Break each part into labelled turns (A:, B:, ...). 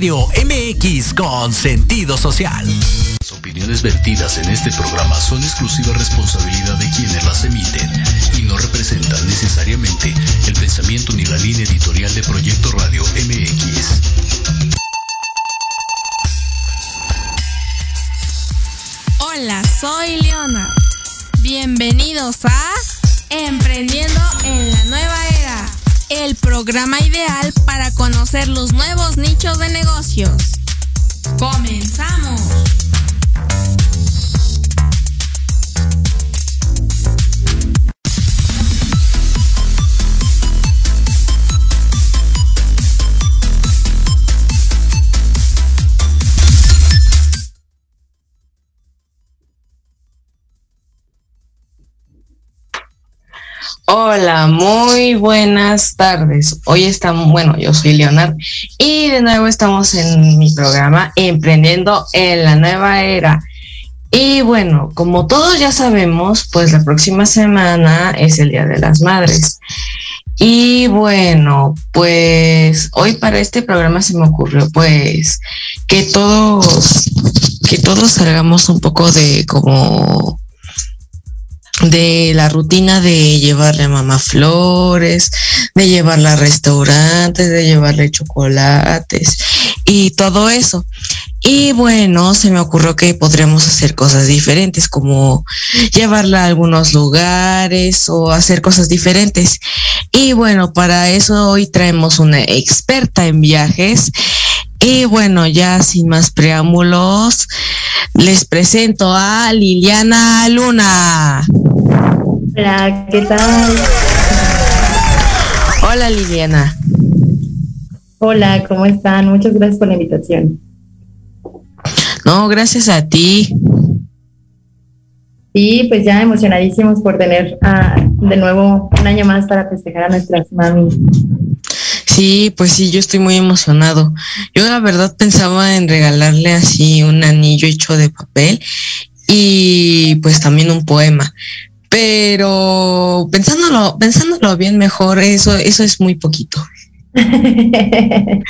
A: Radio MX con sentido social.
B: Las opiniones vertidas en este programa son exclusiva responsabilidad de quienes las emiten y no representan necesariamente el pensamiento ni la línea editorial de Proyecto Radio MX.
C: Hola, soy Leona. Bienvenidos a Emprendiendo en la Nueva Era, el programa ideal para conocer los nuevos nichos de negocios. ¡Comenzamos!
D: Muy buenas tardes. Hoy estamos, bueno, yo soy Leonard y de nuevo estamos en mi programa Emprendiendo en la Nueva Era. Y bueno, como todos ya sabemos, pues la próxima semana es el Día de las Madres. Y bueno, pues hoy para este programa se me ocurrió pues que todos, que todos salgamos un poco de como de la rutina de llevarle a mamá flores, de llevarla a restaurantes, de llevarle chocolates y todo eso. Y bueno, se me ocurrió que podríamos hacer cosas diferentes, como llevarla a algunos lugares o hacer cosas diferentes. Y bueno, para eso hoy traemos una experta en viajes. Y bueno, ya sin más preámbulos, les presento a Liliana Luna.
E: Hola, ¿qué tal?
D: Hola Liliana.
E: Hola, ¿cómo están? Muchas gracias por la invitación.
D: No, gracias a ti.
E: Y pues ya emocionadísimos por tener uh, de nuevo un año más para festejar a nuestras mami.
D: Sí, pues sí, yo estoy muy emocionado. Yo la verdad pensaba en regalarle así un anillo hecho de papel y pues también un poema. Pero pensándolo, pensándolo bien mejor, eso, eso es muy poquito.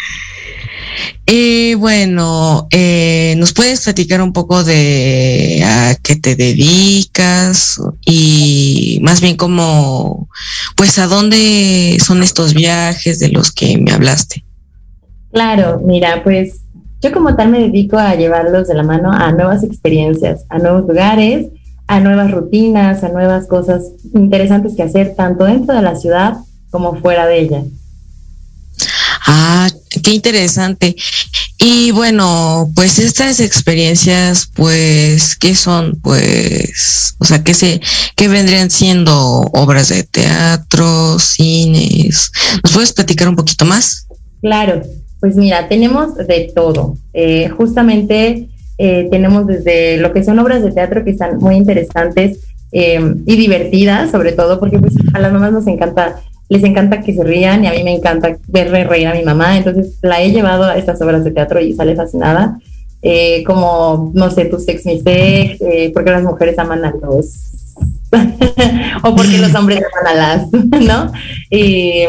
D: Y bueno, eh, ¿nos puedes platicar un poco de a qué te dedicas y más bien cómo, pues a dónde son estos viajes de los que me hablaste?
E: Claro, mira, pues yo como tal me dedico a llevarlos de la mano a nuevas experiencias, a nuevos lugares, a nuevas rutinas, a nuevas cosas interesantes que hacer tanto dentro de la ciudad como fuera de ella.
D: Ah, qué interesante. Y bueno, pues estas experiencias, pues, ¿qué son? Pues, o sea, ¿qué se, qué vendrían siendo obras de teatro, cines? ¿Nos puedes platicar un poquito más?
E: Claro, pues mira, tenemos de todo. Eh, justamente eh, tenemos desde lo que son obras de teatro que están muy interesantes eh, y divertidas, sobre todo porque pues a las mamás nos encanta les encanta que se rían y a mí me encanta verle reír a mi mamá, entonces la he llevado a estas obras de teatro y sale fascinada, eh, como, no sé, tu sex mi sex, eh, porque las mujeres aman a los, o porque los hombres aman a las, ¿no? Y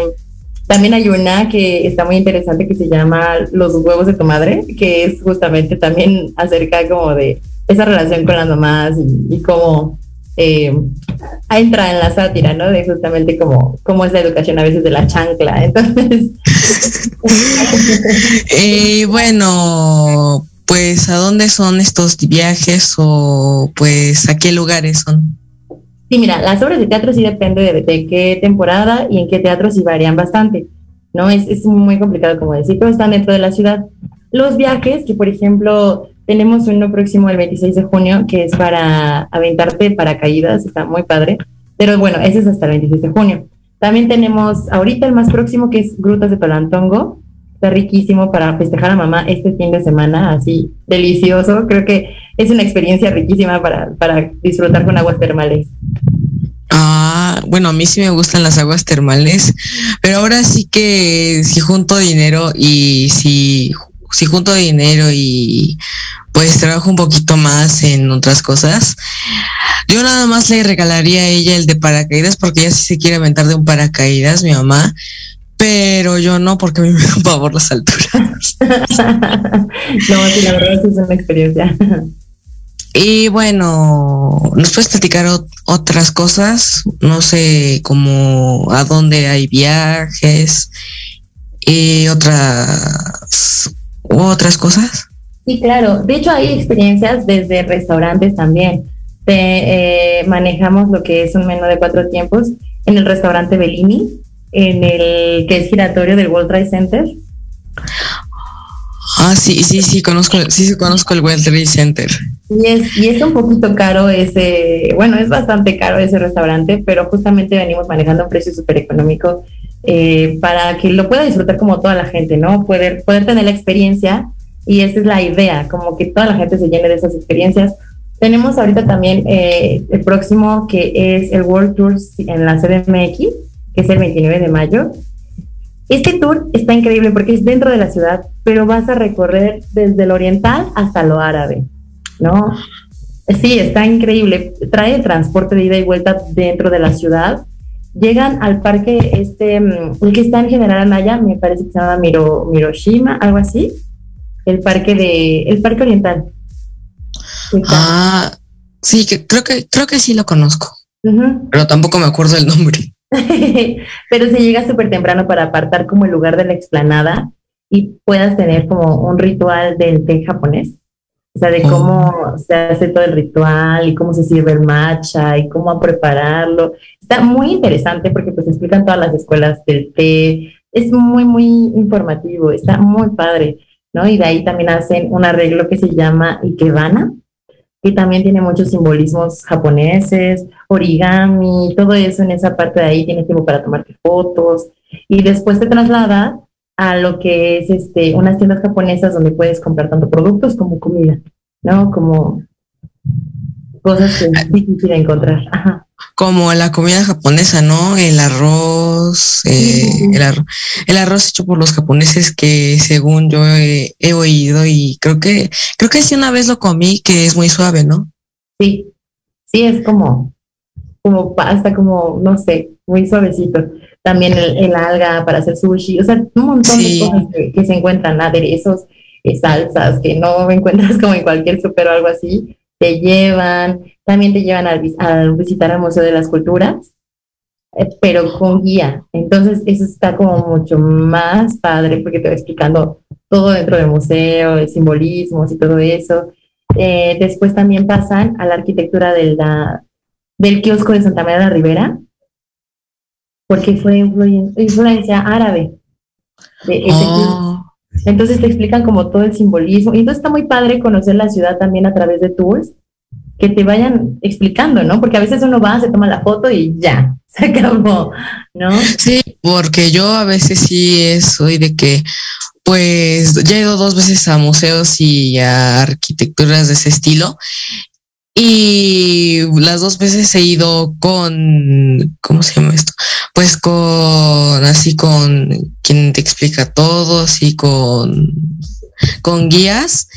E: también hay una que está muy interesante que se llama Los huevos de tu madre, que es justamente también acerca como de esa relación con las mamás y, y cómo eh, entra en la sátira, ¿no? De justamente como, cómo es la educación a veces de la chancla. Entonces.
D: y bueno, pues, ¿a dónde son estos viajes o pues a qué lugares son?
E: Sí, mira, las obras de teatro sí depende de, de qué temporada y en qué teatro sí varían bastante, ¿no? Es, es muy complicado como decir, pero están dentro de la ciudad. Los viajes, que por ejemplo tenemos uno próximo el 26 de junio que es para aventarte paracaídas, está muy padre. Pero bueno, ese es hasta el 26 de junio. También tenemos ahorita el más próximo que es Grutas de Palantongo. Está riquísimo para festejar a mamá este fin de semana, así delicioso. Creo que es una experiencia riquísima para, para disfrutar con aguas termales.
D: Ah, bueno, a mí sí me gustan las aguas termales, pero ahora sí que si junto dinero y si si junto dinero y pues trabajo un poquito más en otras cosas, yo nada más le regalaría a ella el de paracaídas porque ella sí se quiere aventar de un paracaídas, mi mamá. pero yo no, porque a mí me da pavor las alturas.
E: no, sí, la verdad es una experiencia.
D: Y bueno, ¿nos puedes platicar otras cosas? No sé, como a dónde hay viajes y otras, otras cosas.
E: Sí, claro. De hecho, hay experiencias desde restaurantes también. Eh, manejamos lo que es un menú de cuatro tiempos en el restaurante Bellini, en el que es giratorio del World Trade Center.
D: Ah, sí, sí, sí, conozco, sí, sí, conozco el World Trade Center.
E: Y es, y es un poquito caro ese, bueno, es bastante caro ese restaurante, pero justamente venimos manejando un precio súper económico eh, para que lo pueda disfrutar como toda la gente, ¿no? Poder, poder tener la experiencia y esa es la idea, como que toda la gente se llene de esas experiencias. Tenemos ahorita también eh, el próximo que es el World Tour en la CDMX, que es el 29 de mayo. Este tour está increíble porque es dentro de la ciudad, pero vas a recorrer desde lo oriental hasta lo árabe. ¿no? Sí, está increíble. Trae transporte de ida y vuelta dentro de la ciudad. Llegan al parque, este, mm, el que está en General Anaya, me parece que se llama Miro, Miroshima, algo así. El parque de, el parque oriental.
D: Ah, sí, que creo que, creo que sí lo conozco. Pero tampoco me acuerdo el nombre.
E: pero se llega súper temprano para apartar como el lugar de la explanada y puedas tener como un ritual del té japonés. O sea, de cómo oh. se hace todo el ritual y cómo se sirve el matcha y cómo prepararlo. Está muy interesante porque pues explican todas las escuelas del té. Es muy, muy informativo, está muy padre, ¿no? Y de ahí también hacen un arreglo que se llama Ikebana, que también tiene muchos simbolismos japoneses, origami, todo eso en esa parte de ahí, tiene tiempo para tomarte fotos. Y después te traslada a lo que es este, unas tiendas japonesas donde puedes comprar tanto productos como comida, ¿no? Como cosas que es difícil encontrar.
D: Como la comida japonesa, ¿no? El arroz, eh, el, arroz, hecho por los japoneses que según yo he, he, oído y creo que, creo que sí una vez lo comí que es muy suave, ¿no?
E: Sí, sí, es como, como pasta, como, no sé, muy suavecito también el, alga para hacer sushi, o sea, un montón de cosas que, se encuentran, aderezos, eh, salsas que no encuentras como en cualquier super o algo así, te llevan, también te llevan a, visitar el Museo de las Culturas, eh, pero con guía. Entonces, eso está como mucho más padre porque te va explicando todo dentro del museo, simbolismos y todo eso. Eh, después también pasan a la arquitectura de la, del kiosco de Santa María de la Ribera, porque fue influencia árabe. Oh. Entonces te explican como todo el simbolismo. Y entonces está muy padre conocer la ciudad también a través de tours que te vayan explicando, ¿no? Porque a veces uno va, se toma la foto y ya, se acabó, ¿no?
D: Sí, porque yo a veces sí soy de que, pues, ya he ido dos veces a museos y a arquitecturas de ese estilo y las dos veces he ido con, ¿cómo se llama esto? Pues con, así con quien te explica todo, así con, con guías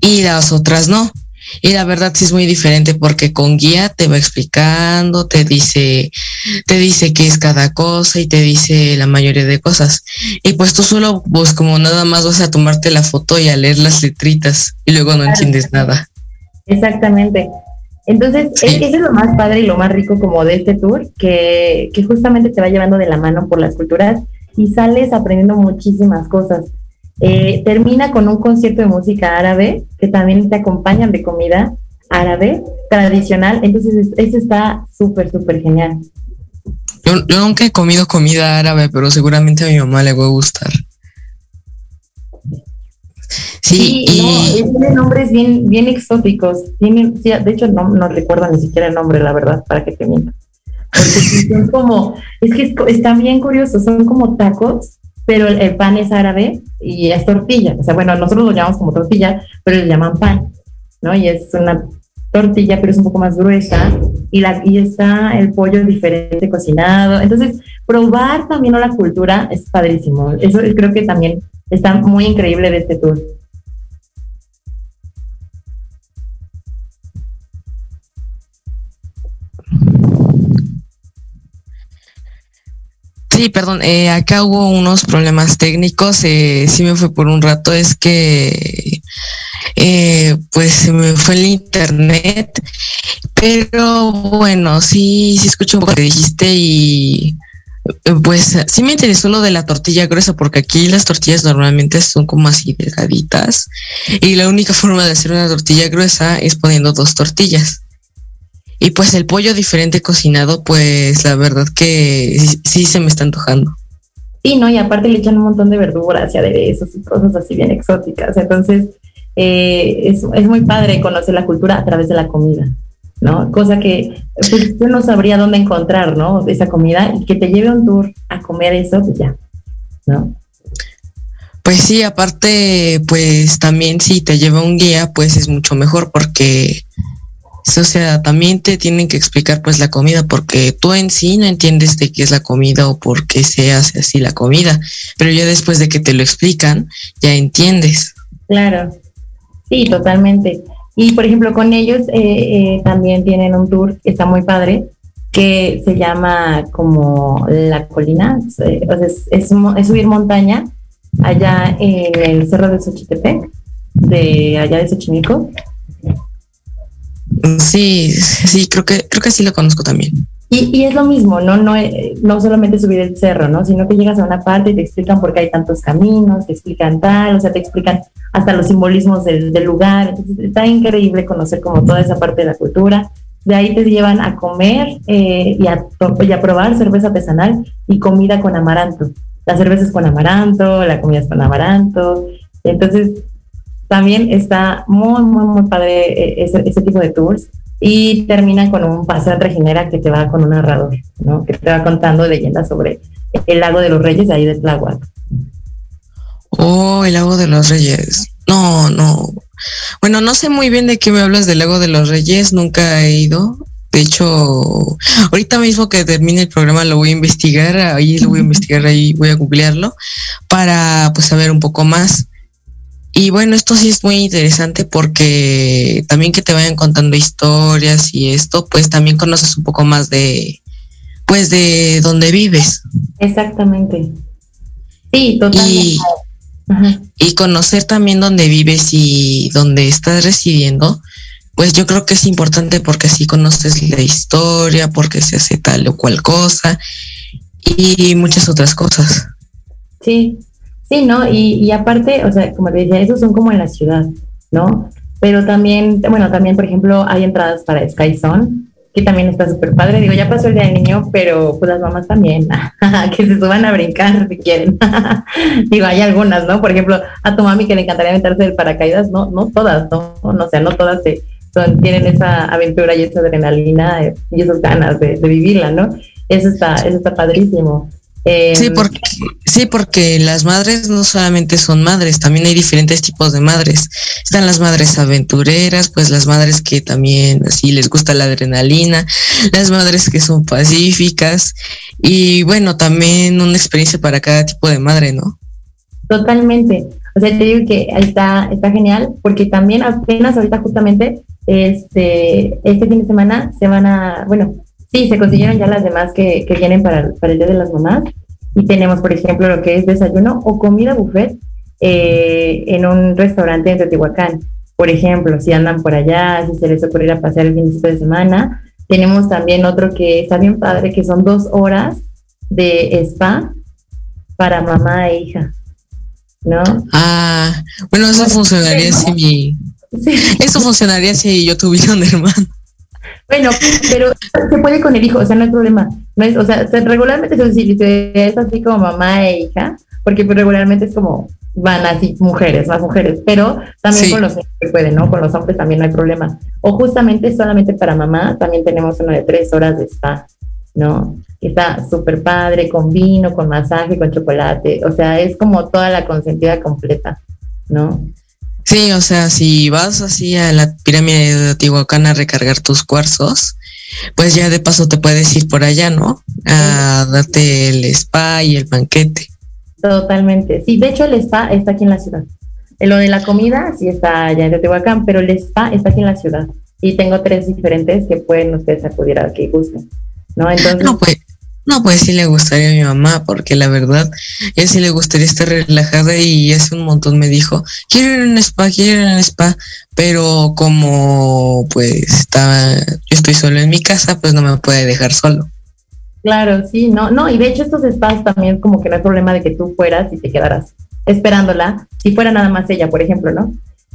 D: y las otras no. Y la verdad sí es muy diferente porque con guía te va explicando, te dice, te dice qué es cada cosa y te dice la mayoría de cosas. Y pues tú solo, pues como nada más vas a tomarte la foto y a leer las letritas y luego no entiendes nada.
E: Exactamente. Entonces, eso es lo más padre y lo más rico como de este tour, que, que justamente te va llevando de la mano por las culturas y sales aprendiendo muchísimas cosas. Eh, termina con un concierto de música árabe, que también te acompañan de comida árabe tradicional, entonces eso está súper, súper genial.
D: Yo, yo nunca he comido comida árabe, pero seguramente a mi mamá le va a gustar.
E: Sí, y... tiene nombres bien, bien exóticos. Tienen, de hecho, no, no recuerdo ni siquiera el nombre, la verdad, para que te miento. Porque son como, es que están bien curiosos, son como tacos, pero el, pan es árabe y es tortilla. O sea, bueno, nosotros lo llamamos como tortilla, pero le llaman pan, ¿no? Y es una tortilla, pero es un poco más gruesa y, la, y está el pollo diferente cocinado. Entonces, probar también la cultura es padrísimo. Eso creo que también está muy increíble de este tour.
D: Sí, perdón, eh, acá hubo unos problemas técnicos, eh, sí me fue por un rato, es que eh, pues se me fue el internet, pero bueno, sí, sí escuché un poco lo que dijiste y pues sí me interesó lo de la tortilla gruesa, porque aquí las tortillas normalmente son como así delgaditas y la única forma de hacer una tortilla gruesa es poniendo dos tortillas. Y pues el pollo diferente cocinado, pues la verdad que sí, sí se me está antojando.
E: Sí, ¿no? Y aparte le echan un montón de verduras y aderezos y cosas así bien exóticas. Entonces, eh, es, es muy padre conocer la cultura a través de la comida, ¿no? Cosa que pues, yo no sabría dónde encontrar, ¿no? Esa comida y que te lleve a un tour a comer eso, pues ya, ¿no?
D: Pues sí, aparte, pues también si te lleva un guía, pues es mucho mejor porque, o sea, también te tienen que explicar pues la comida porque tú en sí no entiendes de qué es la comida o por qué se hace así la comida, pero ya después de que te lo explican, ya entiendes.
E: Claro, sí, totalmente. Y por ejemplo, con ellos eh, eh, también tienen un tour que está muy padre, que se llama como La Colina, o sea, es, es subir montaña allá en el Cerro de Xochitepec, de allá de Xochimilco.
D: Sí, sí, creo que, creo que sí lo conozco también.
E: Y, y es lo mismo, ¿no? No, eh, no solamente subir el cerro, ¿no? Sino que llegas a una parte y te explican por qué hay tantos caminos, te explican tal, o sea, te explican hasta los simbolismos del, del lugar. Entonces, está increíble conocer como toda esa parte de la cultura. De ahí te llevan a comer eh, y, a, y a probar cerveza artesanal y comida con amaranto. La cerveza es con amaranto, la comida es con amaranto. Entonces, también está muy, muy, muy padre eh, ese, ese tipo de tours y termina con un paseo trajinera que te va con un narrador, ¿no? Que te va contando leyendas sobre el lago de los reyes de ahí de Tláhuac.
D: Oh, el lago de los reyes. No, no. Bueno, no sé muy bien de qué me hablas del lago de los reyes, nunca he ido. De hecho, ahorita mismo que termine el programa lo voy a investigar, ahí lo voy a investigar, ahí voy a googlearlo para pues saber un poco más. Y bueno, esto sí es muy interesante porque también que te vayan contando historias y esto, pues también conoces un poco más de, pues de dónde vives
E: Exactamente. Sí, totalmente.
D: y,
E: Ajá.
D: y conocer también dónde vives y dónde estás residiendo, pues yo creo que es importante porque así conoces la historia, porque se hace tal o cual cosa y muchas otras cosas.
E: Sí, sí, ¿no? Y, y aparte, o sea, como te decía, esos son como en la ciudad, ¿no? Pero también, bueno, también, por ejemplo, hay entradas para Sky Zone, que también está súper padre. Digo, ya pasó el día del niño, pero pues las mamás también, que se suban a brincar si quieren. Digo, hay algunas, ¿no? Por ejemplo, a tu mami que le encantaría aventarse del paracaídas, no, no todas, ¿no? No, o sea, no todas se, son, tienen esa aventura y esa adrenalina y esas ganas de, de vivirla, ¿no? Eso está, eso está padrísimo. Eh,
D: Sí, porque, sí, porque las madres no solamente son madres, también hay diferentes tipos de madres. Están las madres aventureras, pues las madres que también así les gusta la adrenalina, las madres que son pacíficas y bueno, también una experiencia para cada tipo de madre, ¿no?
E: Totalmente. O sea, te digo que ahí está, está genial, porque también apenas ahorita justamente, este, este fin de semana se van a, bueno, sí, se consiguieron ya las demás que, que vienen para, para el Día de las Mamás. Y tenemos, por ejemplo, lo que es desayuno o comida buffet eh, en un restaurante en Teotihuacán. Por ejemplo, si andan por allá, si se les ocurre ir a pasear el fin de semana. Tenemos también otro que está bien padre, que son dos horas de spa para mamá e hija. ¿no?
D: Ah, bueno, eso funcionaría si mi,
E: Sí.
D: eso funcionaría si yo tuviera un hermano.
E: Bueno, pero se puede con el hijo, o sea, no hay problema. No es, o sea, se- regularmente se, es así como mamá e hija, porque pues, regularmente es como van así mujeres, más mujeres, pero también
D: Sí.
E: con los hombres se puede, ¿no? Con los hombres también no hay problema. O justamente solamente para mamá, también tenemos uno de tres horas de spa, ¿no? Que está súper padre, con vino, con masaje, con chocolate, o sea, es como toda la consentida completa, ¿no?
D: Sí, o sea, si vas así a la pirámide de Teotihuacán a recargar tus cuarzos, pues ya de paso te puedes ir por allá, ¿no? A darte el spa y el banquete.
E: Totalmente. Sí, de hecho el spa está aquí en la ciudad. Eh, Lo de la comida sí está allá en Teotihuacán, pero el spa está aquí en la ciudad. Y tengo tres diferentes que pueden ustedes acudir a que gusten. ¿No? Entonces,
D: No, pues, No, pues sí le gustaría a mi mamá, porque la verdad, ella sí le gustaría estar relajada y hace un montón me dijo, quiero ir a un spa, quiero ir a un spa, pero como pues está, yo estoy solo en mi casa, pues no me puede dejar solo.
E: Claro, sí, no, no, y de hecho estos spas también como que no hay problema de que tú fueras y te quedaras esperándola, si fuera nada más ella, por ejemplo, ¿no?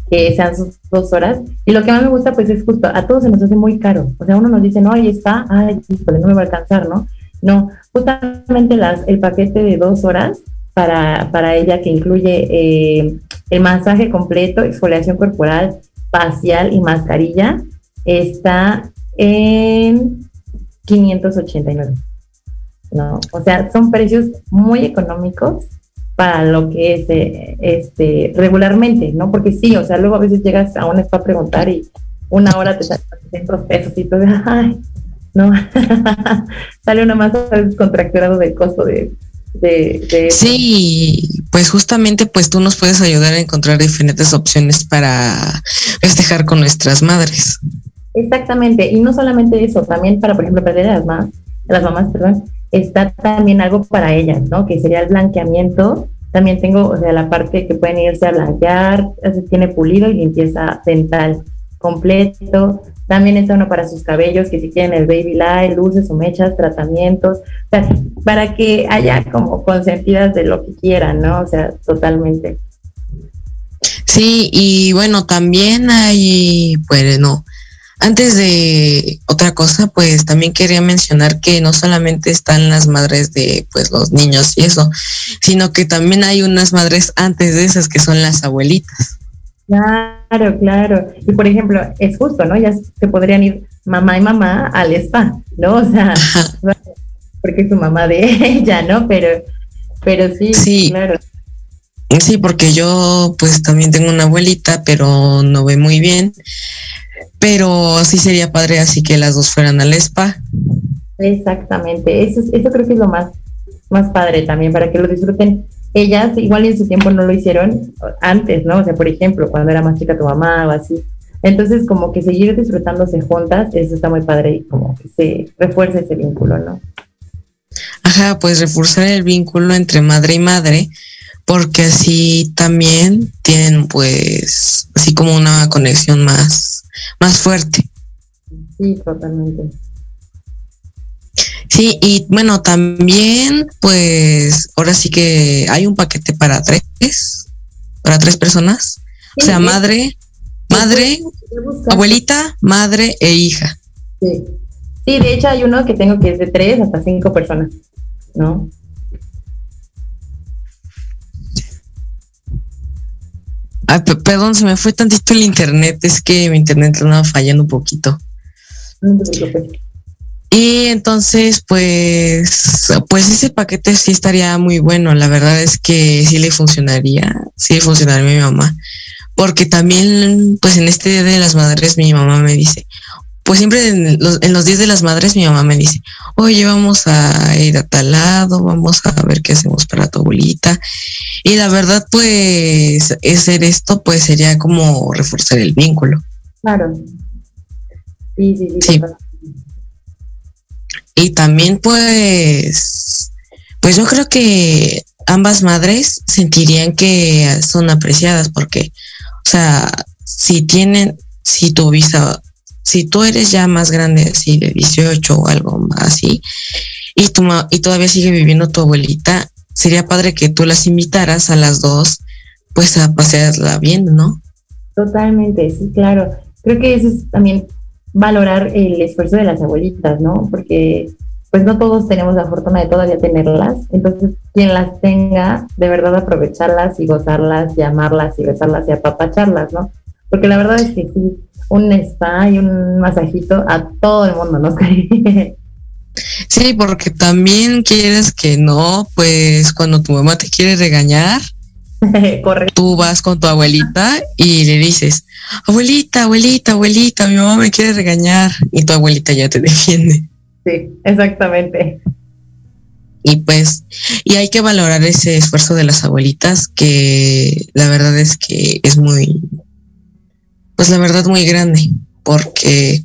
E: Que sean sus dos horas. Y lo que más me gusta, pues es justo, a todos se nos hace muy caro. O sea, uno nos dice, no, ahí está, ay, no me va a alcanzar, ¿no? No, justamente las, el paquete de dos horas para, para ella que incluye eh, el masaje completo, exfoliación corporal, facial y mascarilla, está en 589. ¿no? O sea, son precios muy económicos para lo que es eh, este regularmente, ¿no? Porque sí, o sea, luego a veces llegas a un spa a preguntar y una hora te sale 600 pesos y tú ay, no, sale una más contracturado del costo de, de,
D: Sí, pues justamente pues tú nos puedes ayudar a encontrar diferentes opciones para festejar con nuestras madres.
E: Exactamente, y no solamente eso, también para, por ejemplo, perder las mamás, las mamás, perdón, está también algo para ellas, ¿no? Que sería el blanqueamiento. También tengo, o sea, la parte que pueden irse a blanquear, tiene pulido y limpieza dental completo. También está uno para sus cabellos, que si quieren el baby light, luces o mechas, tratamientos, o sea, para que haya como consentidas de lo que quieran, ¿no? O sea, totalmente.
D: Sí, y bueno, también hay, pues no, antes de otra cosa, pues también quería mencionar que no solamente están las madres de pues los niños y eso, sino que también hay unas madres antes de esas que son las abuelitas.
E: Claro, claro. Y por ejemplo, es justo, ¿no? Ya se podrían ir mamá y mamá al spa, ¿no? O sea, porque es su mamá de ella, ¿no? Pero, pero sí, sí, claro.
D: Sí, porque yo pues también tengo una abuelita, pero no ve muy bien. Pero sí sería padre así que las dos fueran al spa.
E: Exactamente, eso, eso creo que es lo más, más padre también, para que lo disfruten. Ellas igual en su tiempo no lo hicieron antes, ¿no? O sea, por ejemplo, cuando era más chica tu mamá o así. Entonces, como que seguir disfrutándose juntas, eso está muy padre y como que se refuerza ese vínculo, ¿no?
D: Ajá, pues reforzar el vínculo entre madre y madre, porque así también tienen pues así como una conexión más más fuerte.
E: Sí, totalmente.
D: Sí, y bueno, también, pues, ahora sí que hay un paquete para tres, para tres personas. o sea, madre, madre, abuelita, madre e hija.
E: Sí. sí, de hecho hay uno que tengo que es de tres hasta cinco personas, ¿no?
D: perdón, se me fue tantito el internet, es que mi internet andaba fallando un poquito. Y entonces, pues, pues ese paquete sí estaría muy bueno. La verdad es que sí le funcionaría, sí le funcionaría a mi mamá. Porque también, pues en este Día de las Madres, mi mamá me dice, pues siempre en los, en los días de las madres mi mamá me dice, oye, vamos a ir a tal lado, vamos a ver qué hacemos para tu abuelita. Y la verdad, pues, hacer esto, pues sería como reforzar el vínculo.
E: Claro. Sí, sí, sí.
D: Y también, pues, pues yo creo que ambas madres sentirían que son apreciadas porque, o sea, si tienen, si tu visa si tú eres ya más grande, así de 18 o algo así, y, tu, y todavía sigue viviendo tu abuelita, sería padre que tú las invitaras a las dos, pues a pasearla bien, ¿no?
E: Totalmente, sí, claro. Creo que eso es también valorar el esfuerzo de las abuelitas, ¿no? Porque pues no todos tenemos la fortuna de todavía tenerlas, entonces quien las tenga, de verdad aprovecharlas y gozarlas y amarlas y besarlas y apapacharlas, ¿no? Porque la verdad es que sí, un spa y un masajito a todo el mundo nos cae.
D: Sí, porque también quieres que no, pues cuando tu mamá te quiere regañar, tú vas con tu abuelita y le dices, abuelita, abuelita, abuelita, mi mamá me quiere regañar y tu abuelita ya te defiende.
E: Sí, exactamente.
D: Y pues, y hay que valorar ese esfuerzo de las abuelitas que la verdad es que es muy, pues la verdad muy grande, porque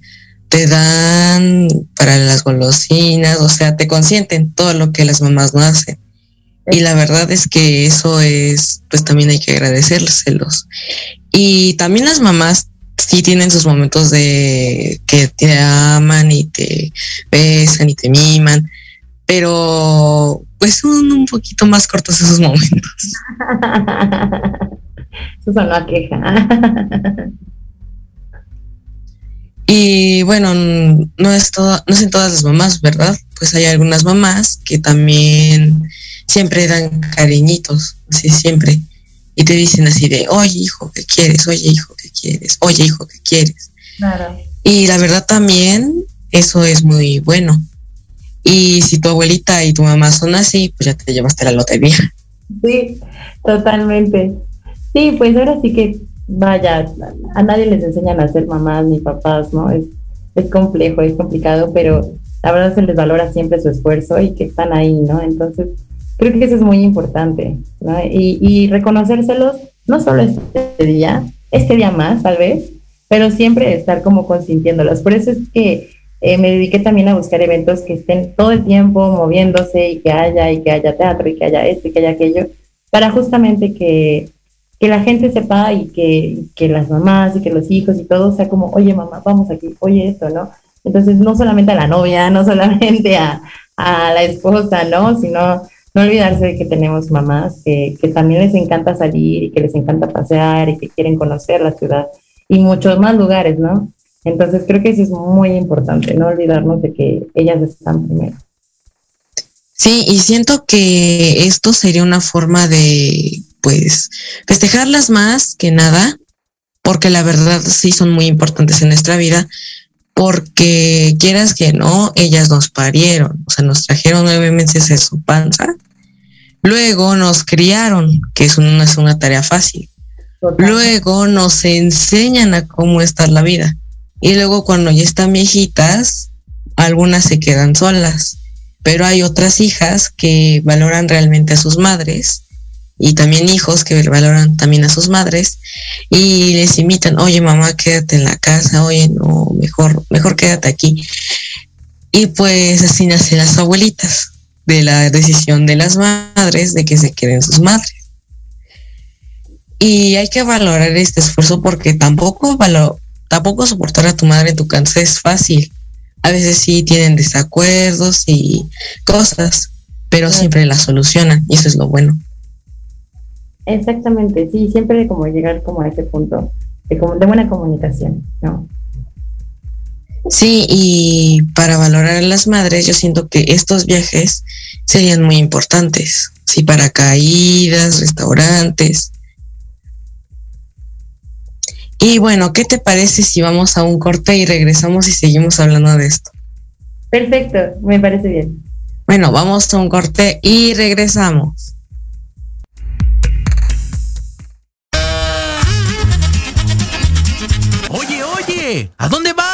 D: te dan para las golosinas, o sea, te consienten todo lo que las mamás no hacen. Y la verdad es que eso es, pues también hay que agradecérselos. Y también las mamás sí tienen sus momentos de que te aman y te besan y te miman, pero pues son un poquito más cortos esos momentos.
E: Eso son la queja.
D: Y bueno, no es todo, no es en todas las mamás, ¿verdad? Pues hay algunas mamás que también siempre dan cariñitos, así siempre. Y te dicen así de, oye hijo, ¿qué quieres? Oye hijo, ¿qué quieres? Oye hijo, ¿qué quieres?
E: Claro.
D: Y la verdad también eso es muy bueno. Y si tu abuelita y tu mamá son así, pues ya te llevaste la lotería.
E: Sí, totalmente. Sí, pues ahora sí que, vaya, a nadie les enseñan a ser mamás ni papás, ¿no? Es, es complejo, es complicado, pero la verdad se les valora siempre su esfuerzo y que están ahí, ¿no? Entonces, creo que eso es muy importante, ¿no? Y, y reconocérselos, no solo este día, este día más, tal vez, pero siempre estar como consintiéndolos. Por eso es que eh, me dediqué también a buscar eventos que estén todo el tiempo moviéndose y que haya, y que haya teatro, y que haya esto, y que haya aquello, para justamente que, que la gente sepa y que, que las mamás y que los hijos y todo sea como, oye mamá, vamos aquí, oye esto, ¿no? Entonces, no solamente a la novia, no solamente a, a la esposa, ¿no? Sino no olvidarse de que tenemos mamás que, que también les encanta salir y que les encanta pasear y que quieren conocer la ciudad y muchos más lugares, ¿no? Entonces creo que eso es muy importante, no olvidarnos de que ellas están primero.
D: Sí, y siento que esto sería una forma de, pues, festejarlas más que nada, porque la verdad sí son muy importantes en nuestra vida, porque quieras que no, ellas nos parieron, o sea, nos trajeron nueve meses en su panza, luego nos criaron, que eso no es una tarea fácil, luego nos enseñan a cómo está la vida, y luego cuando ya están viejitas, algunas se quedan solas, pero hay otras hijas que valoran realmente a sus madres y también hijos que valoran también a sus madres y les invitan, oye mamá, quédate en la casa, oye, no, mejor, mejor quédate aquí. Y pues así nacen las abuelitas de la decisión de las madres de que se queden sus madres. Y hay que valorar este esfuerzo porque tampoco valo, tampoco soportar a tu madre en tu casa es fácil. A veces sí tienen desacuerdos y cosas, pero siempre las solucionan y eso es lo bueno.
E: Exactamente, sí, siempre como llegar como a ese punto de, como, de buena comunicación, ¿no?
D: Sí, y para valorar a las madres, yo siento que estos viajes serían muy importantes. Sí, para caídas, restaurantes. Y bueno, ¿qué te parece si vamos a un corte y regresamos y seguimos hablando de esto?
E: Perfecto, me parece bien.
D: Bueno, vamos a un corte y regresamos.
A: Oye, oye, ¿a dónde vas?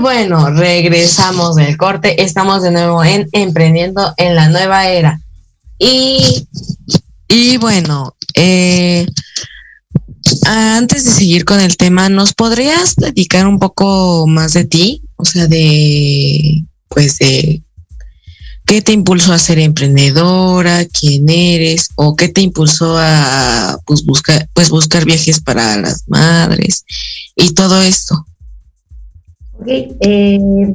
D: Bueno, regresamos del corte. Estamos de nuevo en Emprendiendo en la Nueva Era. Y, y bueno, eh, antes de seguir con el tema, ¿nos podrías platicar un poco más de ti? O sea, de, pues, de qué te impulsó a ser emprendedora, quién eres, o qué te impulsó a pues, buscar, pues, buscar viajes para las madres y todo esto.
E: Ok, eh,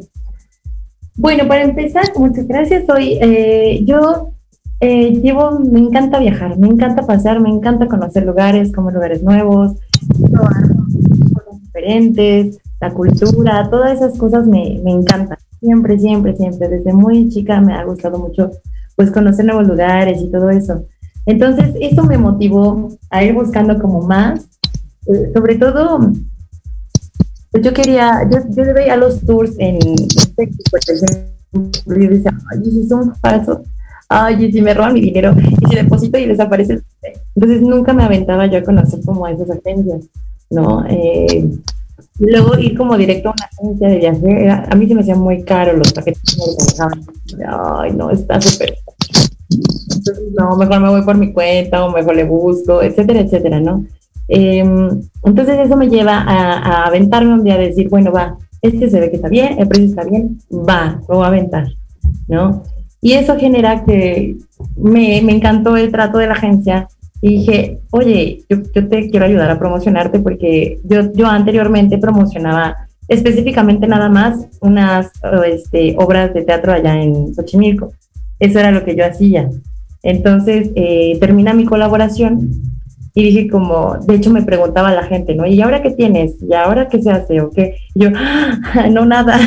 E: bueno, para empezar, muchas gracias. Hoy eh, yo eh, llevo, me encanta viajar, me encanta pasear, me encanta conocer lugares, como lugares nuevos, cosas diferentes, la cultura, todas esas cosas me, me encantan. Siempre, siempre, siempre. Desde muy chica me ha gustado mucho pues conocer nuevos lugares y todo eso. Entonces, eso me motivó a ir buscando como más, sobre todo yo quería, yo, yo veía los tours en, por ejemplo, y decía, ay, si son falsos, ay, si me roban mi dinero, y si deposito y desaparece. Entonces nunca me aventaba yo a conocer como a esas agencias, ¿no? Eh, luego ir como directo a una agencia de viaje, a mí se me hacían muy caro los paquetes que me Ay, no, está súper. Entonces, no, mejor me voy por mi cuenta o mejor le busco, etcétera, etcétera, ¿no? Em, entonces eso me lleva a, aventarme un día a decir, bueno, va, este se ve que está bien, el precio está bien, va, lo voy a aventar, ¿no? Y eso genera que me, me encantó el trato de la agencia y dije, oye, yo, yo, te quiero ayudar a promocionarte porque yo, yo anteriormente promocionaba específicamente nada más unas este, obras de teatro allá en Xochimilco. Eso era lo que yo hacía. Entonces, eh, termina mi colaboración y dije como, de hecho me preguntaba la gente, ¿no? ¿Y ahora qué tienes? ¿Y ahora qué se hace? ¿O qué? Y yo, ah, no, nada,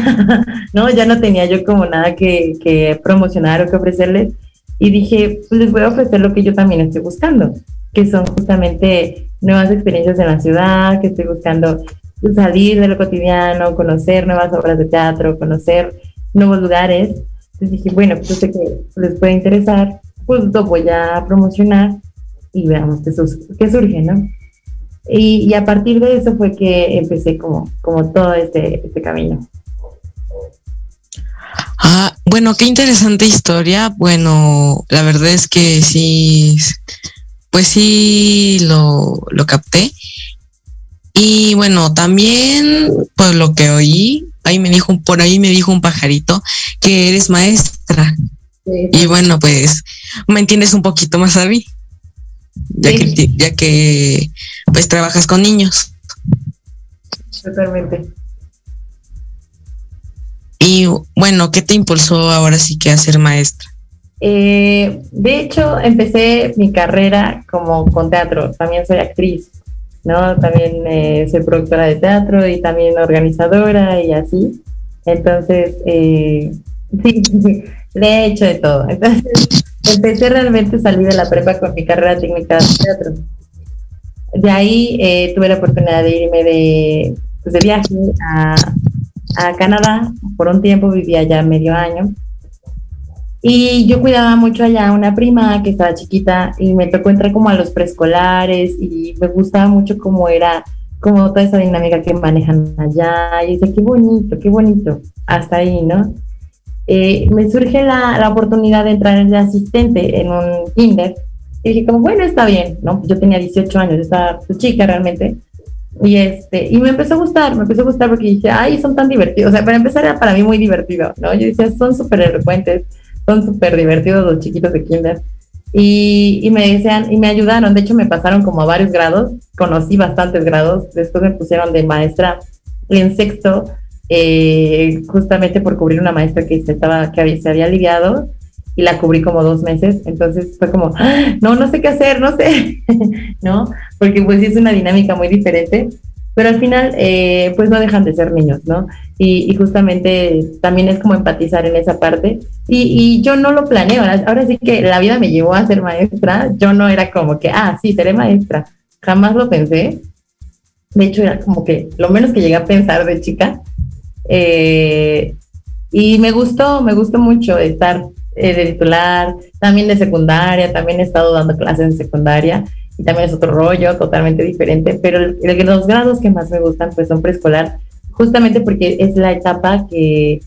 E: no, ya no tenía yo como nada que, que, promocionar o que ofrecerles. Y dije, pues les voy a ofrecer lo que yo también estoy buscando, que son justamente nuevas experiencias en la ciudad, que estoy buscando salir de lo cotidiano, conocer nuevas obras de teatro, conocer nuevos lugares. Entonces dije, bueno, pues sé que les puede interesar, pues lo voy a promocionar y veamos qué, surge, ¿no? Y, a partir de eso fue que empecé como, como todo este, este camino.
D: Ah, bueno, qué interesante historia. Bueno, la verdad es que sí, pues sí lo, lo capté. Y bueno, también, pues lo que oí, ahí me dijo, por ahí me dijo un pajarito que eres maestra. Y bueno, pues me entiendes un poquito más a mí ya, que, ya que pues trabajas con niños.
E: Totalmente.
D: Y bueno, ¿qué te impulsó ahora sí que a ser maestra?
E: Eh, de hecho, empecé mi carrera como con teatro. También soy actriz, ¿no? También eh, soy productora de teatro y también organizadora y así. Entonces, eh, sí, le he hecho de todo. Entonces, empecé realmente a salir de la prepa con mi carrera técnica de teatro. De ahí eh, tuve la oportunidad de irme de, pues, de viaje a, a, Canadá. Por un tiempo vivía allá medio año. Y yo cuidaba mucho allá a una prima que estaba chiquita y me tocó entrar como a los preescolares y me gustaba mucho cómo era, como toda esa dinámica que manejan allá. Y decía, qué bonito, qué bonito. Hasta ahí, ¿no? Eh, me surge la, la, oportunidad de entrar de asistente en un kinder. Y dije, como, bueno, está bien, ¿no? Yo tenía 18 años, estaba pues, chica realmente. Y, este, y me empezó a gustar, me empezó a gustar porque dije, ay, son tan divertidos. O sea, para empezar era para mí muy divertido, ¿no? Yo decía, son súper elocuentes, son súper divertidos los chiquitos de kinder. Y, y, me decían, y me ayudaron. De hecho, me pasaron como a varios grados, conocí bastantes grados. Después me pusieron de maestra en sexto eh, justamente por cubrir una maestra que se, estaba, que había, se había aliviado y la cubrí como dos meses. Entonces fue como, ¡Ah! no, no sé qué hacer, no sé, ¿no? Porque pues es una dinámica muy diferente, pero al final eh, pues no dejan de ser niños, ¿no? Y, justamente también es como empatizar en esa parte. Y, y, yo no lo planeo, ahora sí que la vida me llevó a ser maestra, yo no era como que, ah, sí, seré maestra, jamás lo pensé. De hecho, era como que lo menos que llegué a pensar de chica, eh, y me gustó, me gustó mucho estar eh, de titular, también de secundaria, también he estado dando clases en secundaria y también es otro rollo totalmente diferente, pero los grados que más me gustan pues son preescolar, justamente porque es la etapa que,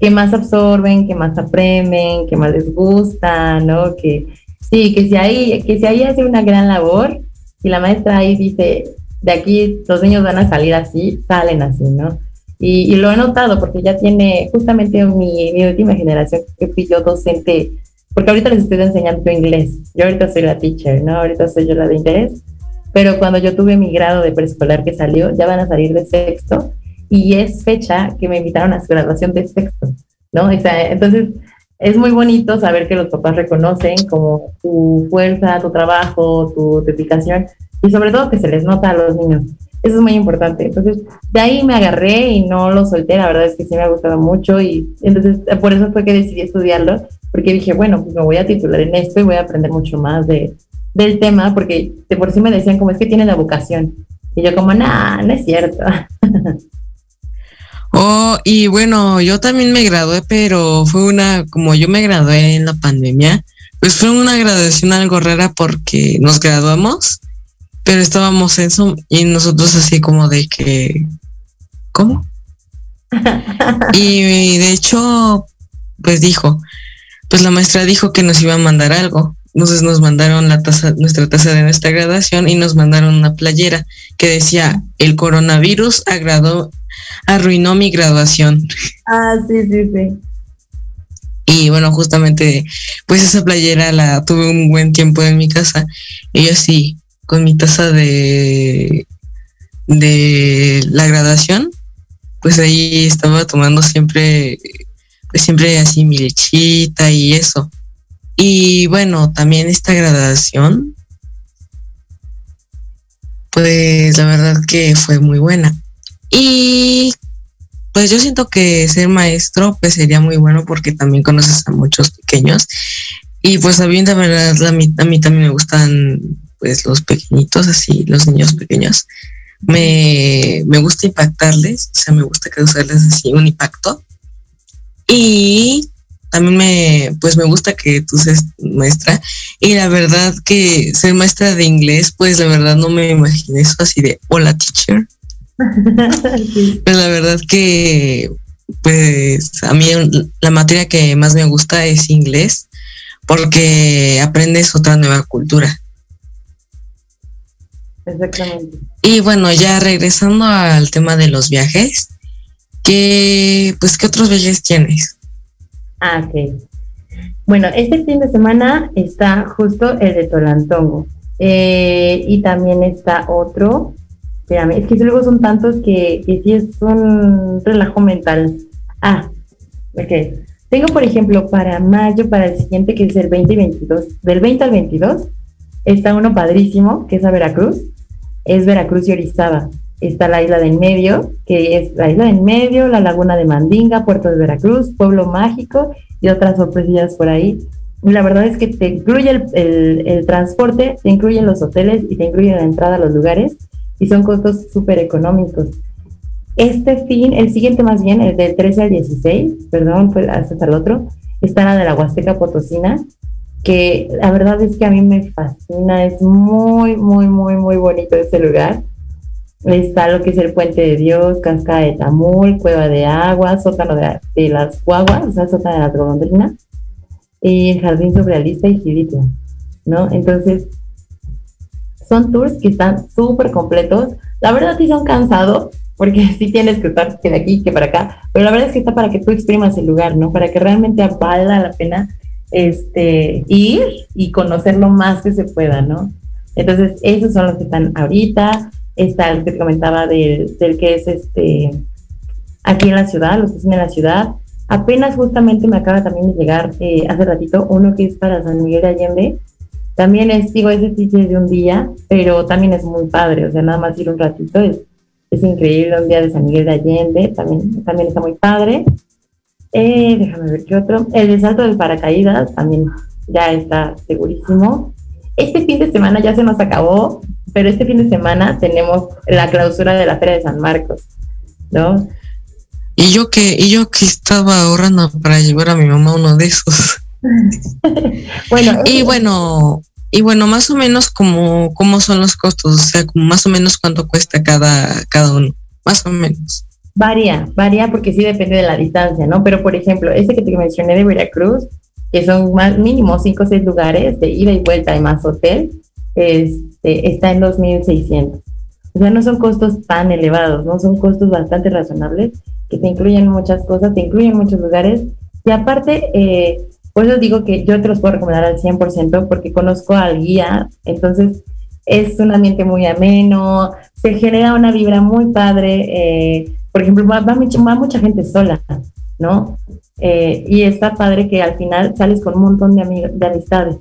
E: que más absorben, que más aprenden, que más les gusta, ¿no? Que sí, que si ahí, que si ahí hace una gran labor, y la maestra ahí dice, de aquí los niños van a salir así, salen así, ¿no? Y, lo he notado porque ya tiene justamente mi, mi, última generación que fui yo docente, porque ahorita les estoy enseñando inglés. Yo ahorita soy la teacher, ¿no? Ahorita soy yo la de inglés. Pero cuando yo tuve mi grado de preescolar que salió, ya van a salir de sexto y es fecha que me invitaron a su graduación de sexto, ¿no? O sea, entonces es muy bonito saber que los papás reconocen como tu fuerza, tu trabajo, tu dedicación y sobre todo que se les nota a los niños. Eso es muy importante. Entonces, de ahí me agarré y no lo solté. La verdad es que sí me ha gustado mucho y entonces por eso fue que decidí estudiarlo, porque dije, bueno, pues me voy a titular en esto y voy a aprender mucho más de, del tema, porque de por sí me decían como es que tiene la vocación. Y yo como, nah, no es cierto.
D: Oh, y bueno, yo también me gradué, pero fue una, como yo me gradué en la pandemia, pues fue una graduación algo rara porque nos graduamos pero estábamos en Zoom y nosotros así como de que, ¿cómo? y de hecho, pues dijo, pues la maestra dijo que nos iba a mandar algo. Entonces nos mandaron la taza, nuestra taza de nuestra graduación y nos mandaron una playera que decía el coronavirus agradó, arruinó mi graduación.
E: Ah, sí, sí, sí.
D: Y bueno, justamente, pues esa playera la tuve un buen tiempo en mi casa. Y yo sí, con mi taza de, de la graduación, pues ahí estaba tomando siempre, pues siempre así mi lechita y eso. Y bueno, también esta graduación, pues la verdad que fue muy buena. Y pues yo siento que ser maestro pues sería muy bueno porque también conoces a muchos pequeños. Y pues a mí, verdad, a mí, a mí también me gustan pues los pequeñitos, así, los niños pequeños, me, gusta impactarles, o sea, me gusta causarles así un impacto. Y también me, pues me gusta que tú seas maestra. Y la verdad que ser maestra de inglés, pues la verdad no me imaginé eso así de hola teacher. Pues la verdad que, pues a mí la materia que más me gusta es inglés porque aprendes otra nueva cultura.
E: Exactamente.
D: Y bueno, ya regresando al tema de los viajes, ¿qué, pues, ¿qué otros viajes tienes?
E: Ah, ok. Bueno, este fin de semana está justo el de Tolantongo. Eh, y también está otro. Espérame, es que luego son tantos que, que sí es un relajo mental. Ah, ok. Tengo, por ejemplo, para mayo, para el siguiente, que es el 20 y 22, del 20 al 22, está uno padrísimo, que es a Veracruz es Veracruz y Orizaba. Está la isla de en medio, que es la isla de en medio, la laguna de Mandinga, Puerto de Veracruz, Pueblo Mágico y otras sorpresillas por ahí. la verdad es que te incluye el, transporte, te incluyen los hoteles y te incluye la entrada a los lugares y son costos súper económicos. Este fin, el siguiente más bien, el del 13 al 16, perdón, pues hasta el otro, está la de la Huasteca Potosina, que la verdad es que a mí me fascina, es muy, muy, muy, muy bonito ese lugar. Está lo que es el Puente de Dios, Cascada de Tamul, Cueva de Agua, Sótano de, las Guaguas, o sea, Sótano de la Golondrina, y el Jardín Surrealista y Gilito, ¿no? Entonces, son tours que están súper completos. La verdad sí son cansados, porque sí tienes que estar que de aquí, que para acá, pero la verdad es que está para que tú exprimas el lugar, ¿no? Para que realmente valga la pena este, ir y conocer lo más que se pueda, ¿no? Entonces, esos son los que están ahorita. Está el que comentaba del, que es este aquí en la ciudad, los que están en la ciudad. Apenas justamente me acaba también de llegar eh, hace ratito uno que es para San Miguel de Allende. También es, digo, ese sí es de un día, pero también es muy padre, o sea, nada más ir un ratito es, es increíble un día de San Miguel de Allende, también, también está muy padre. Eh, déjame ver qué otro. El de salto del paracaídas también ya está segurísimo. Este fin de semana ya se nos acabó, pero este fin de semana tenemos la clausura de la Feria de San Marcos, ¿no?
D: Y yo que, y yo que estaba ahorrando para llevar a mi mamá uno de esos. bueno, y bueno, y bueno, más o menos como cómo son los costos, o sea, como más o menos cuánto cuesta cada, cada uno, más o menos.
E: Varía, varía porque sí depende de la distancia, ¿no? Pero por ejemplo, ese que te mencioné de Veracruz, que son más mínimo cinco o seis lugares de ida y vuelta y más hotel, este, está en 2.600. O sea, no son costos tan elevados, ¿no? Son costos bastante razonables que te incluyen muchas cosas, te incluyen muchos lugares. Y aparte, eh, por digo que yo te los puedo recomendar al 100% porque conozco al guía, entonces es un ambiente muy ameno, se genera una vibra muy padre. Eh, por ejemplo, va, va, mucha, gente sola, ¿no? Eh, y está padre que al final sales con un montón de, de amistades,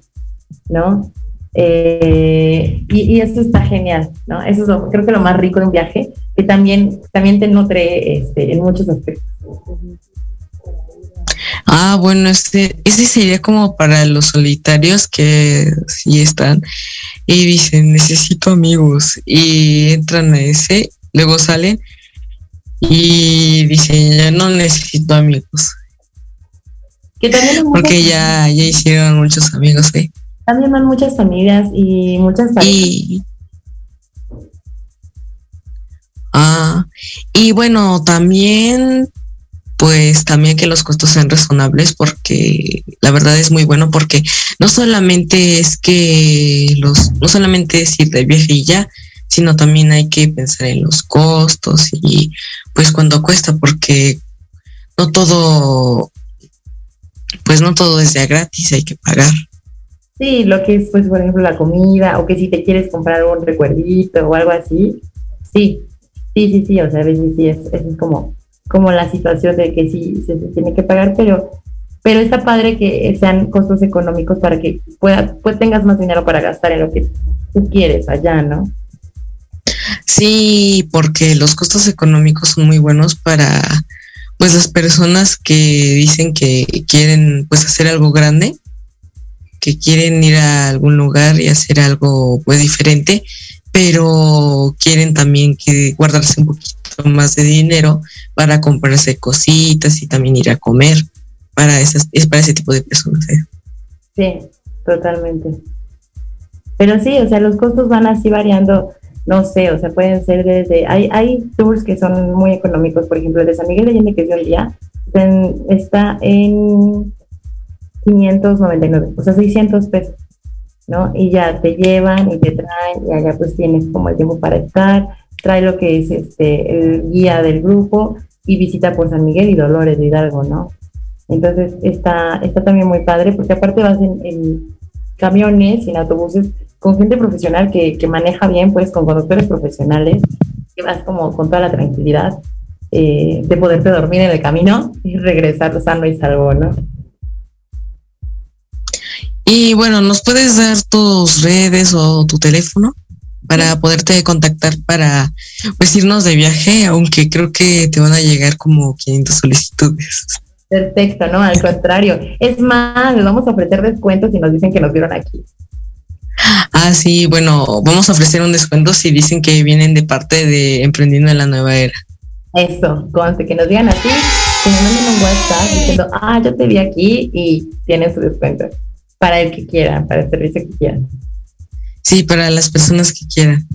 E: ¿no? Eh, y, y, eso está genial, ¿no? Eso es lo, creo que lo más rico de un viaje, que también, también te nutre este, en muchos aspectos.
D: Ah, bueno, este, ese sería como para los solitarios que sí están y dicen, necesito amigos, y entran a ese, luego salen y dicen, ya no necesito amigos. Que también Porque ya, ya hicieron muchos amigos, ¿eh?
E: También van muchas familias y muchas
D: Y, ah, y bueno, también pues también que los costos sean razonables porque la verdad es muy bueno porque no solamente es que los, no solamente es ir de viaje y ya, sino también hay que pensar en los costos y pues cuando cuesta porque no todo, pues no todo es ya gratis, hay que pagar.
E: Sí, lo que es, pues, por ejemplo, la comida, o que si te quieres comprar un recuerdito o algo así, sí, sí, sí, sí, o sea, a sí es, es como, como la situación de que sí se, tiene que pagar, pero, pero está padre que sean costos económicos para que pueda, pues tengas más dinero para gastar en lo que tú quieres allá, ¿no?
D: Sí, porque los costos económicos son muy buenos para pues las personas que dicen que quieren pues hacer algo grande que quieren ir a algún lugar y hacer algo pues diferente, pero quieren también que guardarse un poquito más de dinero para comprarse cositas y también ir a comer para esas es para ese tipo de personas. ¿eh?
E: Sí, totalmente. Pero sí, o sea, los costos van así variando, no sé, o sea, pueden ser desde, hay, hay tours que son muy económicos, por ejemplo, el de San Miguel de Allende que es de día, está en 599, o sea, 600 pesos, ¿no? Y ya te llevan y te traen y allá pues tienes como el tiempo para estar, trae lo que es este, el guía del grupo y visita por San Miguel y Dolores de Hidalgo, ¿no? Entonces está, está también muy padre porque aparte vas en, camiones y en autobuses con gente profesional que, que, maneja bien, pues con conductores profesionales, que vas como con toda la tranquilidad eh, de poderte dormir en el camino y regresar sano y salvo, ¿no?
D: Y bueno, ¿nos puedes dar tus redes o tu teléfono para poderte contactar para pues irnos de viaje, aunque creo que te van a llegar como 500 solicitudes?
E: Perfecto, no, al contrario. Es más, les vamos a ofrecer descuentos si nos dicen que nos vieron aquí.
D: Ah, sí, bueno, vamos a ofrecer un descuento si dicen que vienen de parte de Emprendiendo en la Nueva Era.
E: Eso, conste que nos digan así, que nos manden un WhatsApp diciendo, ah, yo te vi aquí y tienen su descuento para el que quiera, para el servicio que quiera.
D: Sí, para las personas que quieran.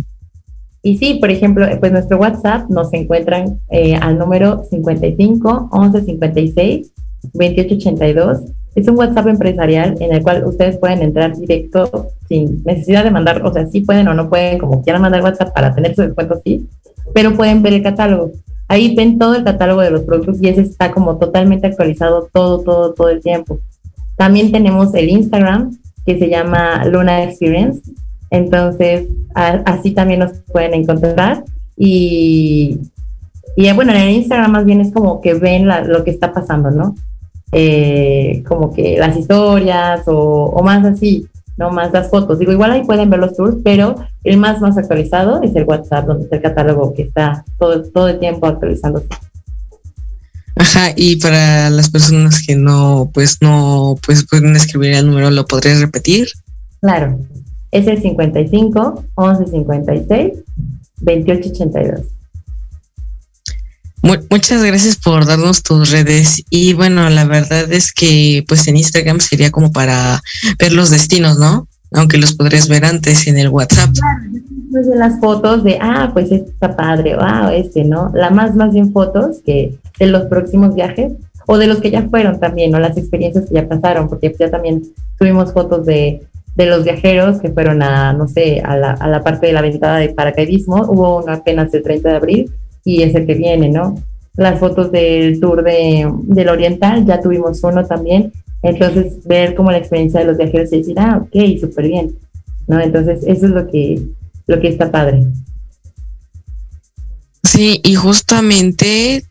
E: Y sí, por ejemplo, pues nuestro WhatsApp nos encuentran eh, al número 55 11 56 28 82. Es un WhatsApp empresarial en el cual ustedes pueden entrar directo sin necesidad de mandar, o sea, sí pueden o no pueden, como quieran mandar WhatsApp para tener su descuento, sí, pero pueden ver el catálogo. Ahí ven todo el catálogo de los productos y ese está como totalmente actualizado todo, todo, todo el tiempo. También tenemos el Instagram que se llama Luna Experience. Entonces, así también nos pueden encontrar. Y, y bueno, en el Instagram más bien es como que ven lo que está pasando, ¿no? Eh, como que las historias o, o, más así, no más las fotos. Digo, igual ahí pueden ver los tours, pero el más más actualizado es el WhatsApp, donde está el catálogo que está todo, todo el tiempo actualizándose.
D: Ajá, y para las personas que no, pues no, pues pueden escribir el número, ¿lo podrías repetir?
E: Claro, es el 55 11 56 28 82.
D: Muchas gracias por darnos tus redes y bueno, la verdad es que pues en Instagram sería como para ver los destinos, ¿no? aunque los podrías ver antes en el WhatsApp.
E: Pues en las fotos de, ah, pues este está padre, wow, este, ¿no? La más, más bien fotos que de los próximos viajes o de los que ya fueron también, ¿no? Las experiencias que ya pasaron, porque ya también tuvimos fotos de, de los viajeros que fueron a, no sé, a la, a la parte de la ventana de paracaidismo, hubo uno apenas el 30 de abril y ese que viene, ¿no? Las fotos del tour de, del Oriental, ya tuvimos uno también, entonces ver como la experiencia de los viajeros y decir, ah, ok, súper bien, ¿no? Entonces eso es lo que, lo que está padre.
D: Sí, y justamente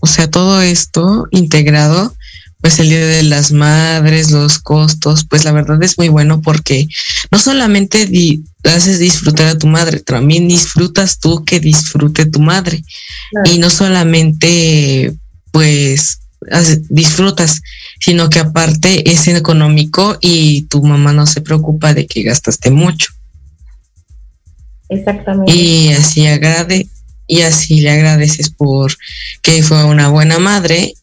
D: o sea, todo esto integrado, pues el Día de las Madres, los costos, pues la verdad es muy bueno porque no solamente haces disfrutar a tu madre, también disfrutas tú que disfrute tu madre. Y no solamente, pues, disfrutas, sino que aparte es económico y tu mamá no se preocupa de que gastaste mucho.
E: Exactamente.
D: Y así agrade, y así le agradeces por que fue una buena madre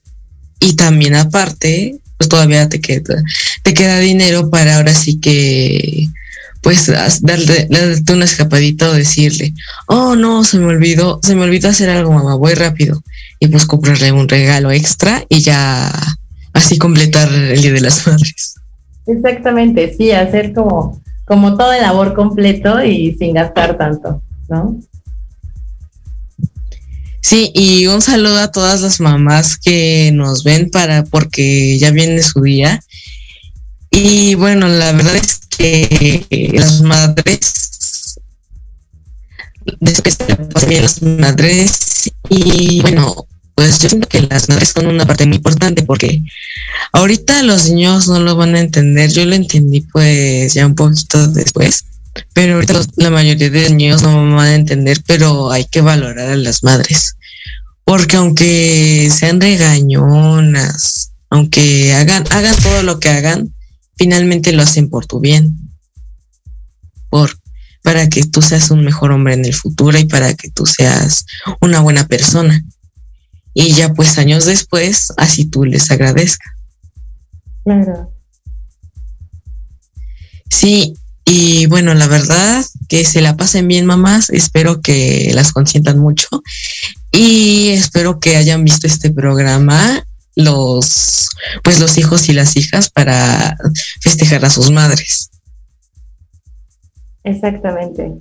D: y también aparte pues todavía te queda te queda dinero para ahora sí que pues darle, darle una escapadita o decirle oh no se me olvidó se me olvidó hacer algo mamá voy rápido y pues comprarle un regalo extra y ya así completar el día de las madres.
E: Exactamente sí hacer como como todo el labor completo y sin gastar tanto no
D: Sí, y un saludo a todas las mamás que nos ven para porque ya viene su día. Y bueno, la verdad es que las madres bien las madres y bueno, pues yo siento que las madres son una parte muy importante porque ahorita los niños no lo van a entender, yo lo entendí pues ya un poquito después, pero ahorita la mayoría de niños no van a entender, pero hay que valorar a las madres. Porque aunque sean regañonas, aunque hagan, hagan todo lo que hagan, finalmente lo hacen por tu bien. Por, para que tú seas un mejor hombre en el futuro y para que tú seas una buena persona. Y ya pues años después, así tú les agradezcas.
E: Claro.
D: Sí, y bueno, la verdad, que se la pasen bien, mamás. Espero que las consientan mucho. Y espero que hayan visto este programa los pues los hijos y las hijas para festejar a sus madres.
E: Exactamente.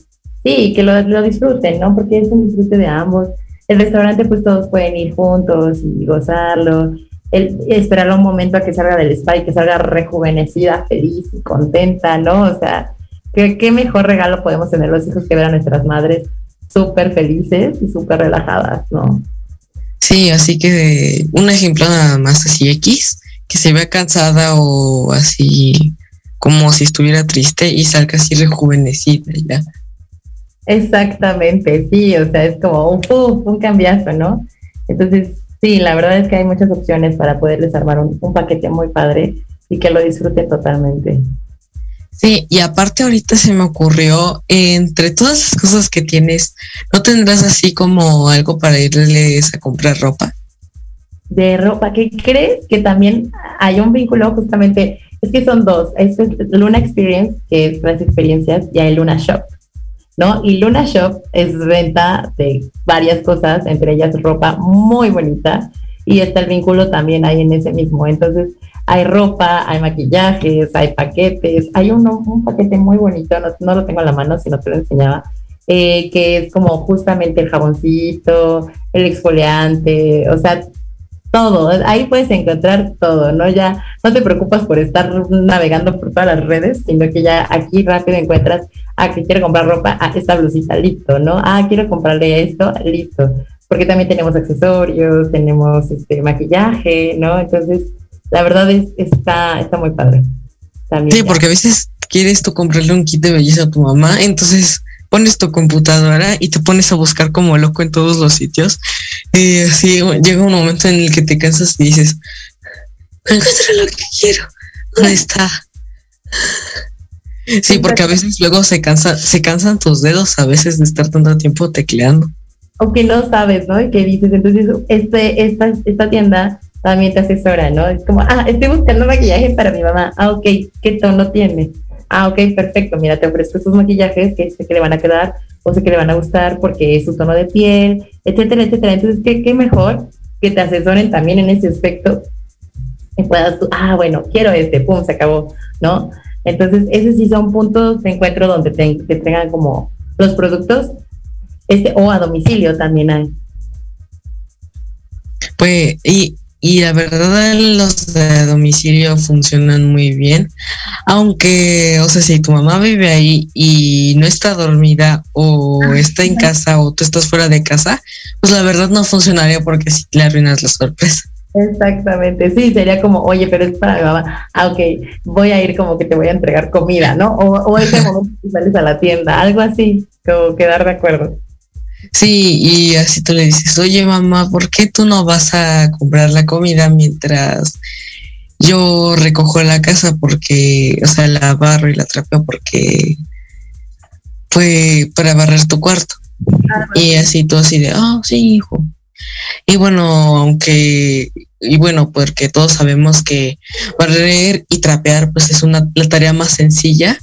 E: Sí, que lo, lo disfruten, ¿no? Porque es un disfrute de ambos. El restaurante, pues todos pueden ir juntos y gozarlo. El, esperar un momento a que salga del spa y que salga rejuvenecida, feliz y contenta, ¿no? O sea, ¿Qué, mejor regalo podemos tener los hijos que ver a nuestras madres súper felices y súper relajadas, ¿no?
D: Sí, así que un ejemplo nada más así X, que se vea cansada o así como si estuviera triste y salga así rejuvenecida ya.
E: Exactamente, sí, o sea, es como un, un cambiazo, ¿no? Entonces, sí, la verdad es que hay muchas opciones para poderles armar un, un paquete muy padre y que lo disfruten totalmente.
D: Sí, y aparte ahorita se me ocurrió, entre todas las cosas que tienes, ¿no tendrás así como algo para irles a comprar ropa?
E: De ropa, ¿qué crees? Que también hay un vínculo justamente, es que son dos, es Luna Experience, que es las experiencias, y hay Luna Shop, ¿no? Y Luna Shop es venta de varias cosas, entre ellas ropa muy bonita, y está el vínculo también ahí en ese mismo. Entonces, hay ropa, hay maquillajes, hay paquetes, hay uno, un paquete muy bonito, no, lo tengo en la mano, si no te lo enseñaba, eh, que es como justamente el jaboncito, el exfoliante, o sea, todo, ahí puedes encontrar todo, ¿no? Ya no te preocupas por estar navegando por todas las redes, sino que ya aquí rápido encuentras, ah, que quiero comprar ropa, ah, esta blusita, listo, ¿no? Ah, quiero comprarle esto, listo. Porque también tenemos accesorios, tenemos este maquillaje, ¿no? Entonces, la verdad es, está, está muy padre.
D: sí, porque a veces quieres tú comprarle un kit de belleza a tu mamá, entonces pones tu computadora y te pones a buscar como loco en todos los sitios. Y así llega un momento en el que te cansas y dices, encuentro lo que quiero. ¿Dónde está? Sí, porque a veces luego se cansa, se cansan tus dedos a veces de estar tanto tiempo tecleando.
E: O que no sabes, ¿no? Y que dices, entonces este, esta, esta tienda también te asesora, ¿no? Es como, ah, estoy buscando maquillaje para mi mamá. Ah, ok, ¿qué tono tiene? Ah, ok, perfecto. Mira, te ofrezco estos maquillajes que sé que le van a quedar o sé que le van a gustar porque es su tono de piel, etcétera, etcétera. Entonces, ¿qué, qué mejor que te asesoren también en ese aspecto y puedas tú, ah, bueno, quiero este, pum, se acabó, ¿no? Entonces, esos sí son puntos de encuentro donde te, te como los productos, este, o a domicilio también hay.
D: Pues, y, y la verdad los de domicilio funcionan muy bien, aunque, o sea, si tu mamá vive ahí y no está dormida o está en casa o tú estás fuera de casa, pues la verdad no funcionaría porque si le arruinas la sorpresa.
E: Exactamente, sí, sería como, oye, pero es para mi mamá, ah, ok, voy a ir como que te voy a entregar comida, ¿no? O, o ese momento que sales a la tienda, algo así, como quedar de acuerdo.
D: Sí, y así tú le dices, oye mamá, ¿por qué tú no vas a comprar la comida mientras yo recojo la casa? Porque, o sea, la barro y la trapeo porque fue para barrer tu cuarto. Y así tú así de, ah, sí, hijo. Y bueno, aunque, y bueno, porque todos sabemos que barrer y trapear pues es una la tarea más sencilla.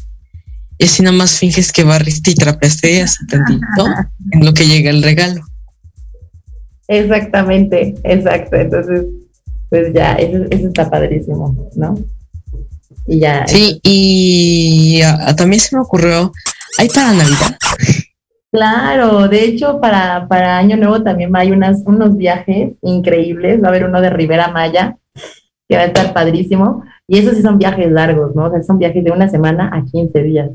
D: Y así nada más finges que barriste y trapeaste así tantito en lo que llega el regalo.
E: Exactamente, exacto. Entonces, pues ya, eso, eso está padrísimo, ¿no? Y ya.
D: Sí, y también se me ocurrió, ¿hay para Navidad?
E: Claro, de hecho para, para Año Nuevo también hay unas, unos viajes increíbles, va a haber uno de Rivera Maya, que va a estar padrísimo, y esos sí son viajes largos, ¿no? O sea, son viajes de una semana a 15 días,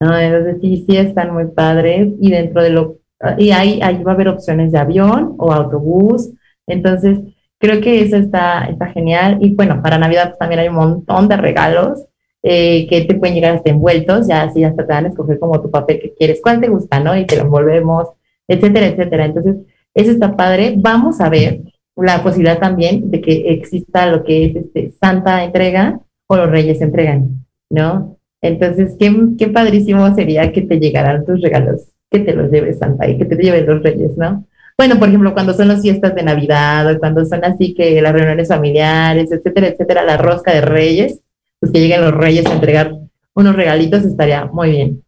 E: ¿no? Entonces sí, sí están muy padres, y dentro de lo, y ahí, ahí va a haber opciones de avión o autobús, entonces creo que eso está, está genial, y bueno, para Navidad también hay un montón de regalos, eh, que te pueden llegar hasta envueltos, ya así hasta te van a escoger como tu papel que quieres, cuál te gusta, ¿no? Y te lo envolvemos, etcétera, etcétera. Entonces, eso está padre. Vamos a ver la posibilidad también de que exista lo que es este Santa entrega o los Reyes entregan, ¿no? Entonces, qué, qué padrísimo sería que te llegaran tus regalos, que te los lleves Santa y que te lleven los Reyes, ¿no? Bueno, por ejemplo, cuando son las fiestas de Navidad o cuando son así que las reuniones familiares, etcétera, etcétera, la rosca de Reyes, pues que lleguen los reyes a entregar unos regalitos estaría muy bien.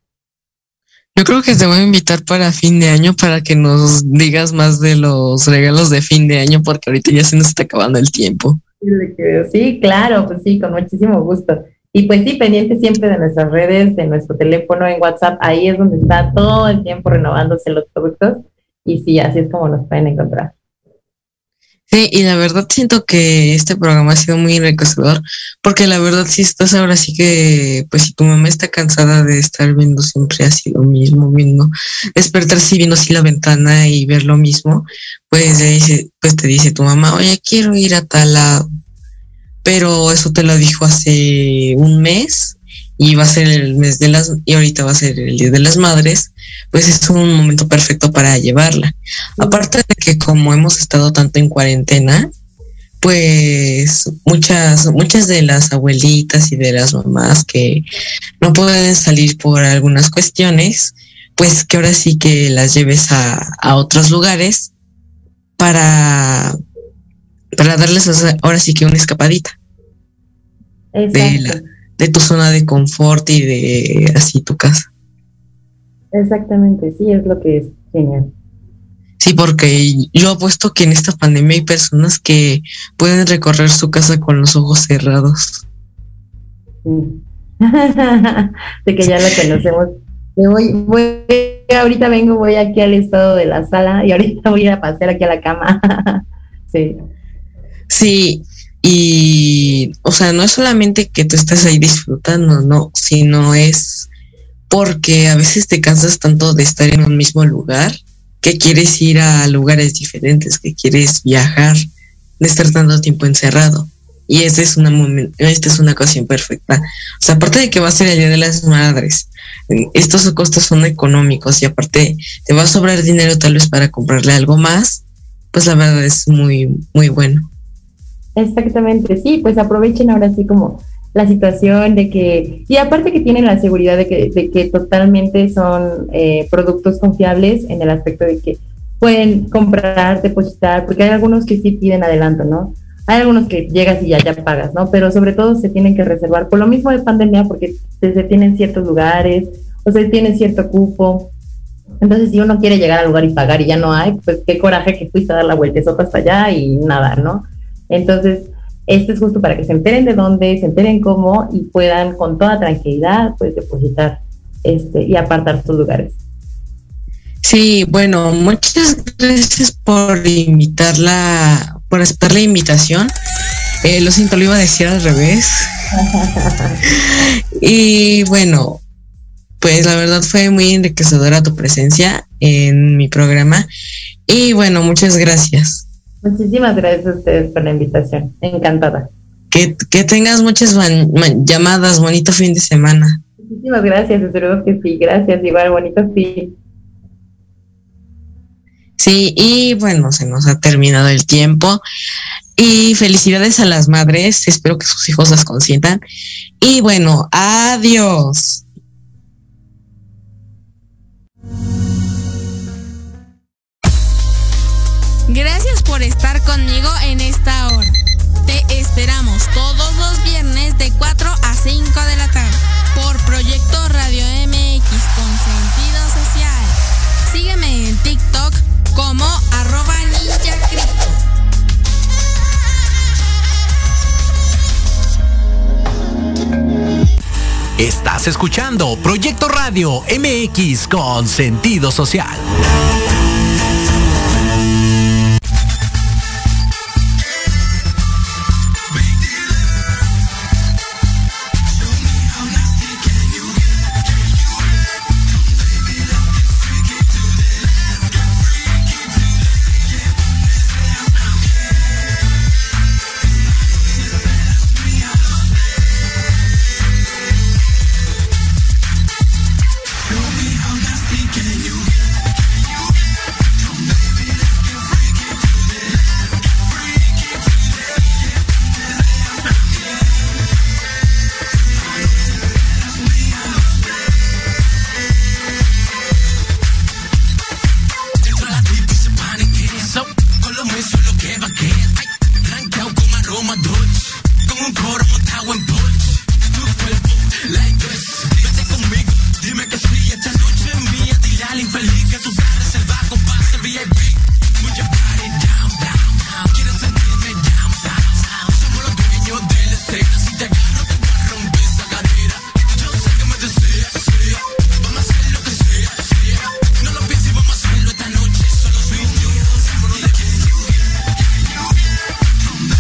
D: Yo creo que te voy a invitar para fin de año para que nos digas más de los regalos de fin de año, porque ahorita ya se nos está acabando el tiempo.
E: Sí, claro, pues sí, con muchísimo gusto. Y pues sí, pendiente siempre de nuestras redes, de nuestro teléfono en WhatsApp, ahí es donde está todo el tiempo renovándose los productos. Y sí, así es como nos pueden encontrar.
D: Sí, y la verdad siento que este programa ha sido muy enriquecedor, porque la verdad si estás ahora sí que, pues si tu mamá está cansada de estar viendo siempre así lo mismo, viendo, despertarse y viendo así la ventana y ver lo mismo, pues, dice, pues te dice tu mamá, oye, quiero ir a tal lado. Pero eso te lo dijo hace un mes y va a ser el mes de las, y ahorita va a ser el Día de las Madres, pues es un momento perfecto para llevarla. Aparte de que como hemos estado tanto en cuarentena, pues muchas, muchas de las abuelitas y de las mamás que no pueden salir por algunas cuestiones, pues que ahora sí que las lleves a, a otros lugares para, para darles ahora sí que una escapadita. De, la, de tu zona de confort y de así tu casa.
E: Exactamente, sí, es lo que es genial.
D: Sí, porque yo apuesto que en esta pandemia hay personas que pueden recorrer su casa con los ojos cerrados.
E: de que ya la conocemos. Voy, voy, ahorita vengo, voy aquí al estado de la sala y ahorita voy a pasear aquí a la cama. sí.
D: Sí, y, o sea, no es solamente que tú estés ahí disfrutando, no, sino es porque a veces te cansas tanto de estar en un mismo lugar que quieres ir a lugares diferentes, que quieres viajar, de estar tanto tiempo encerrado. Y esta es una, esta es una ocasión perfecta. O sea, aparte de que va a ser el Día de las Madres, estos costos son económicos y aparte te va a sobrar dinero tal vez para comprarle algo más, pues la verdad es muy, muy bueno.
E: Exactamente, sí, pues aprovechen ahora sí como la situación de que, y aparte que tienen la seguridad de que, de que totalmente son eh, productos confiables en el aspecto de que pueden comprar, depositar, porque hay algunos que sí piden adelanto, ¿no? hay algunos que llegas y ya, ya pagas, ¿no? Pero sobre todo se tienen que reservar por lo mismo de pandemia, porque se tienen ciertos lugares, o se tiene cierto cupo. Entonces, si uno quiere llegar al lugar y pagar y ya no hay, pues qué coraje que fuiste a dar la vueltezota hasta allá y nada, ¿no? Entonces, esto es justo para que se enteren de dónde, se enteren cómo y puedan con toda tranquilidad, pues, depositar este, y apartar sus lugares.
D: Sí, bueno, muchas gracias por invitarla, por aceptar la invitación. Eh, lo siento, lo iba a decir al revés. y bueno, pues la verdad fue muy enriquecedora tu presencia en mi programa. Y bueno, muchas gracias.
E: Muchísimas gracias a ustedes por la invitación. Encantada.
D: Que, tengas muchas llamadas. Bonito fin de semana.
E: Muchísimas gracias. Espero que sí. Gracias. Igual, bonito fin.
D: Sí, y bueno, se nos ha terminado el tiempo. Y felicidades a las madres. Espero que sus hijos las consientan. Y bueno, adiós.
C: Gracias por estar conmigo en esta hora. Te esperamos todos los viernes de 4 a 5 de la tarde por Proyecto Radio MX con sentido social. Sígueme en TikTok como arroba ninja
A: Estás escuchando Proyecto Radio MX con sentido social.